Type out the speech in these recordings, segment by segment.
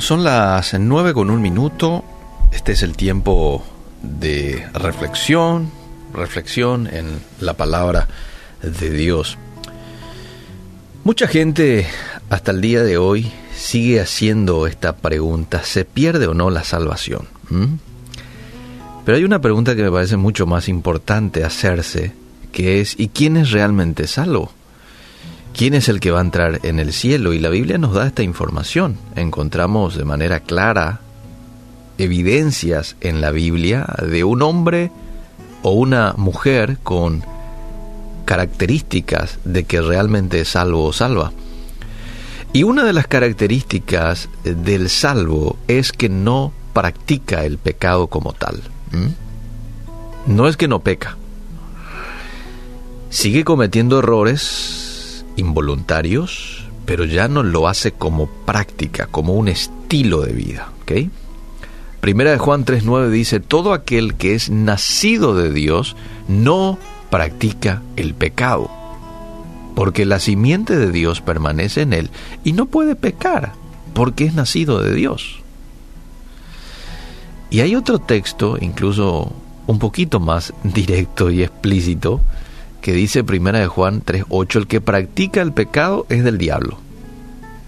Son las nueve con un minuto. Este es el tiempo de reflexión, reflexión en la palabra de Dios. Mucha gente hasta el día de hoy sigue haciendo esta pregunta, ¿se pierde o no la salvación? ¿Mm? Pero hay una pregunta que me parece mucho más importante hacerse, que es ¿y quién es realmente salvo? ¿Quién es el que va a entrar en el cielo? Y la Biblia nos da esta información. Encontramos de manera clara evidencias en la Biblia de un hombre o una mujer con características de que realmente es salvo o salva. Y una de las características del salvo es que no practica el pecado como tal. No es que no peca. Sigue cometiendo errores involuntarios, pero ya no lo hace como práctica, como un estilo de vida. Primera de Juan 3.9 dice, todo aquel que es nacido de Dios no practica el pecado, porque la simiente de Dios permanece en él y no puede pecar, porque es nacido de Dios. Y hay otro texto, incluso un poquito más directo y explícito, que dice Primera de Juan 3:8, el que practica el pecado es del diablo.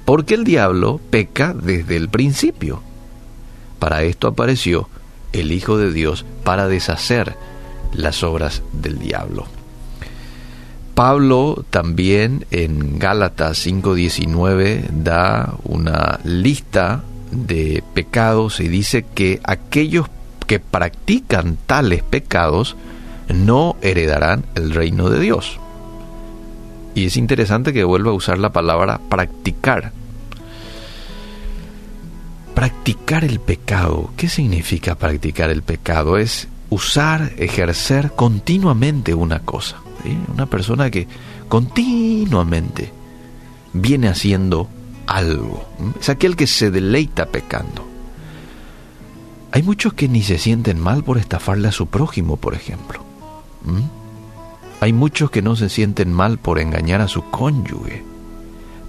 Porque el diablo peca desde el principio. Para esto apareció el Hijo de Dios para deshacer las obras del diablo. Pablo también en Gálatas 5:19 da una lista de pecados y dice que aquellos que practican tales pecados no heredarán el reino de Dios. Y es interesante que vuelva a usar la palabra practicar. Practicar el pecado. ¿Qué significa practicar el pecado? Es usar, ejercer continuamente una cosa. Una persona que continuamente viene haciendo algo. Es aquel que se deleita pecando. Hay muchos que ni se sienten mal por estafarle a su prójimo, por ejemplo. Hay muchos que no se sienten mal por engañar a su cónyuge,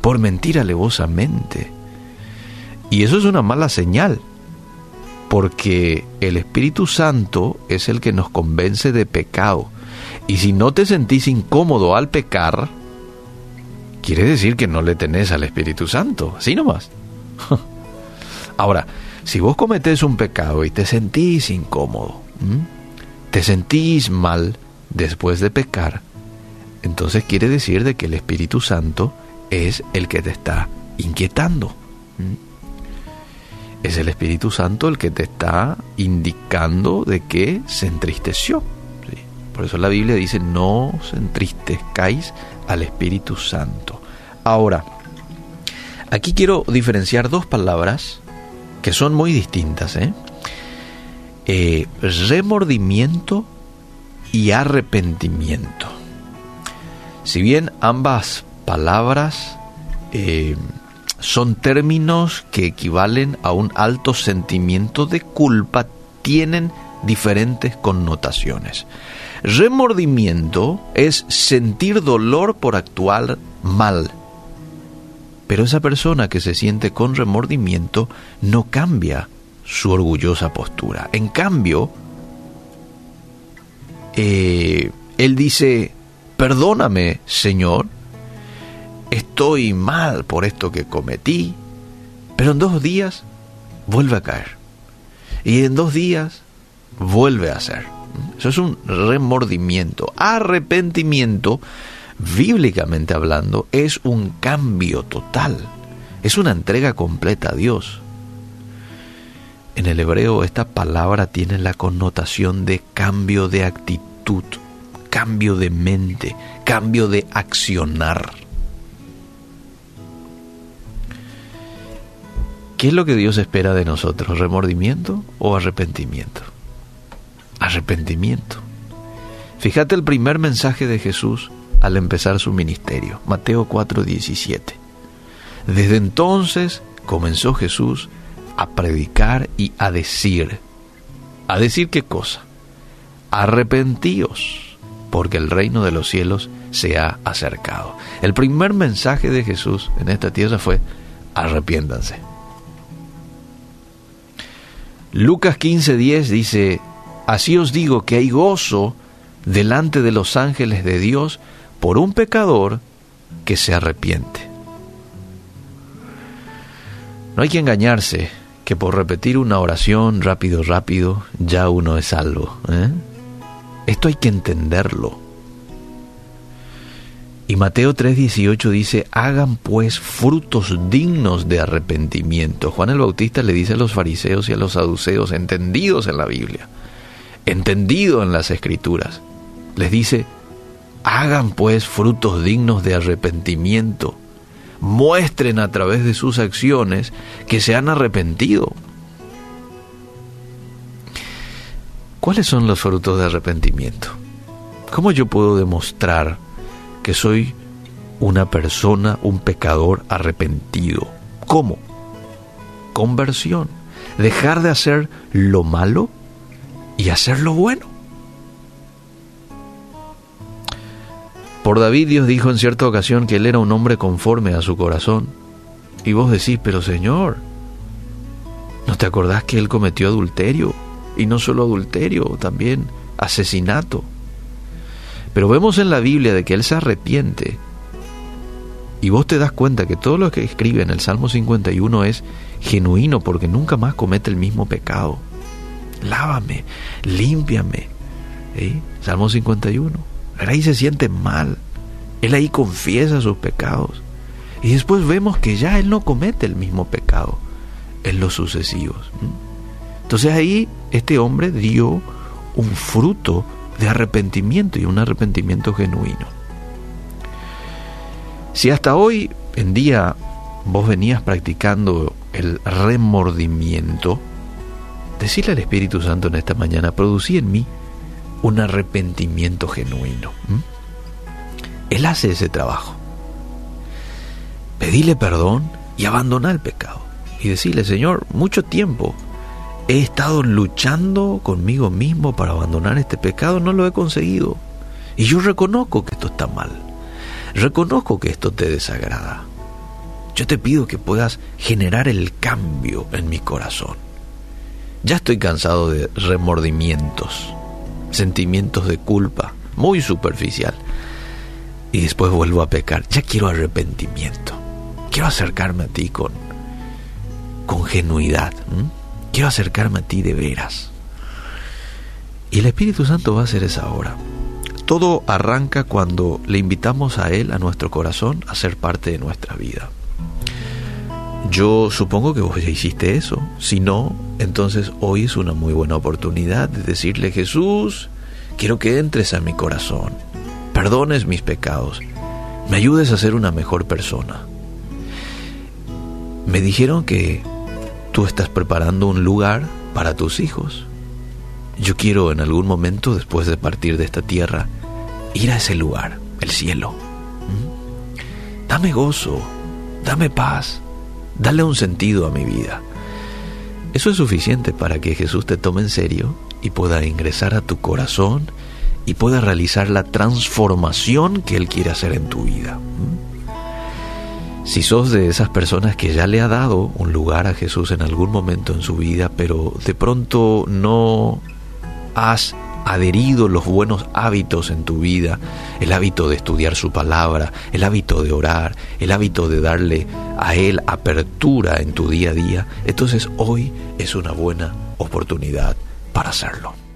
por mentir alevosamente. Y eso es una mala señal, porque el Espíritu Santo es el que nos convence de pecado. Y si no te sentís incómodo al pecar, quiere decir que no le tenés al Espíritu Santo, así nomás. Ahora, si vos cometés un pecado y te sentís incómodo, te sentís mal después de pecar, entonces quiere decir de que el Espíritu Santo es el que te está inquietando. Es el Espíritu Santo el que te está indicando de que se entristeció. Por eso la Biblia dice, no se entristezcáis al Espíritu Santo. Ahora, aquí quiero diferenciar dos palabras que son muy distintas. ¿eh? Eh, remordimiento y arrepentimiento. Si bien ambas palabras eh, son términos que equivalen a un alto sentimiento de culpa, tienen diferentes connotaciones. Remordimiento es sentir dolor por actuar mal. Pero esa persona que se siente con remordimiento no cambia su orgullosa postura. En cambio, eh, él dice, perdóname, Señor, estoy mal por esto que cometí, pero en dos días vuelve a caer. Y en dos días vuelve a hacer. Eso es un remordimiento. Arrepentimiento, bíblicamente hablando, es un cambio total. Es una entrega completa a Dios. En el hebreo esta palabra tiene la connotación de cambio de actitud, cambio de mente, cambio de accionar. ¿Qué es lo que Dios espera de nosotros? ¿Remordimiento o arrepentimiento? arrepentimiento. Fíjate el primer mensaje de Jesús al empezar su ministerio, Mateo 4:17. Desde entonces comenzó Jesús a predicar y a decir, ¿a decir qué cosa? Arrepentíos, porque el reino de los cielos se ha acercado. El primer mensaje de Jesús en esta tierra fue, arrepiéndanse. Lucas 15:10 dice, así os digo que hay gozo delante de los ángeles de Dios por un pecador que se arrepiente. No hay que engañarse que por repetir una oración rápido, rápido, ya uno es salvo. ¿eh? Esto hay que entenderlo. Y Mateo 3:18 dice, hagan pues frutos dignos de arrepentimiento. Juan el Bautista le dice a los fariseos y a los saduceos, entendidos en la Biblia, entendidos en las escrituras, les dice, hagan pues frutos dignos de arrepentimiento. Muestren a través de sus acciones que se han arrepentido. ¿Cuáles son los frutos de arrepentimiento? ¿Cómo yo puedo demostrar que soy una persona, un pecador arrepentido. ¿Cómo? Conversión. Dejar de hacer lo malo y hacer lo bueno. Por David Dios dijo en cierta ocasión que él era un hombre conforme a su corazón. Y vos decís, pero Señor, ¿no te acordás que él cometió adulterio? Y no solo adulterio, también asesinato. Pero vemos en la Biblia de que Él se arrepiente. Y vos te das cuenta que todo lo que escribe en el Salmo 51 es genuino porque nunca más comete el mismo pecado. Lávame, límpiame. Salmo 51. Él ahí se siente mal. Él ahí confiesa sus pecados. Y después vemos que ya Él no comete el mismo pecado en los sucesivos. Entonces ahí este hombre dio un fruto de arrepentimiento y un arrepentimiento genuino. Si hasta hoy en día vos venías practicando el remordimiento, decirle al Espíritu Santo en esta mañana, producí en mí un arrepentimiento genuino. Él hace ese trabajo. Pedile perdón y abandona el pecado. Y decirle, Señor, mucho tiempo He estado luchando conmigo mismo para abandonar este pecado, no lo he conseguido. Y yo reconozco que esto está mal. Reconozco que esto te desagrada. Yo te pido que puedas generar el cambio en mi corazón. Ya estoy cansado de remordimientos, sentimientos de culpa, muy superficial. Y después vuelvo a pecar. Ya quiero arrepentimiento. Quiero acercarme a ti con, con genuidad quiero acercarme a ti de veras. Y el Espíritu Santo va a hacer esa obra. Todo arranca cuando le invitamos a Él, a nuestro corazón, a ser parte de nuestra vida. Yo supongo que vos ya hiciste eso. Si no, entonces hoy es una muy buena oportunidad de decirle, Jesús, quiero que entres a mi corazón, perdones mis pecados, me ayudes a ser una mejor persona. Me dijeron que tú estás preparando un lugar para tus hijos. Yo quiero en algún momento, después de partir de esta tierra, ir a ese lugar, el cielo. ¿Mm? Dame gozo, dame paz, dale un sentido a mi vida. Eso es suficiente para que Jesús te tome en serio y pueda ingresar a tu corazón y pueda realizar la transformación que Él quiere hacer en tu vida. ¿Mm? Si sos de esas personas que ya le ha dado un lugar a Jesús en algún momento en su vida, pero de pronto no has adherido los buenos hábitos en tu vida, el hábito de estudiar su palabra, el hábito de orar, el hábito de darle a Él apertura en tu día a día, entonces hoy es una buena oportunidad para hacerlo.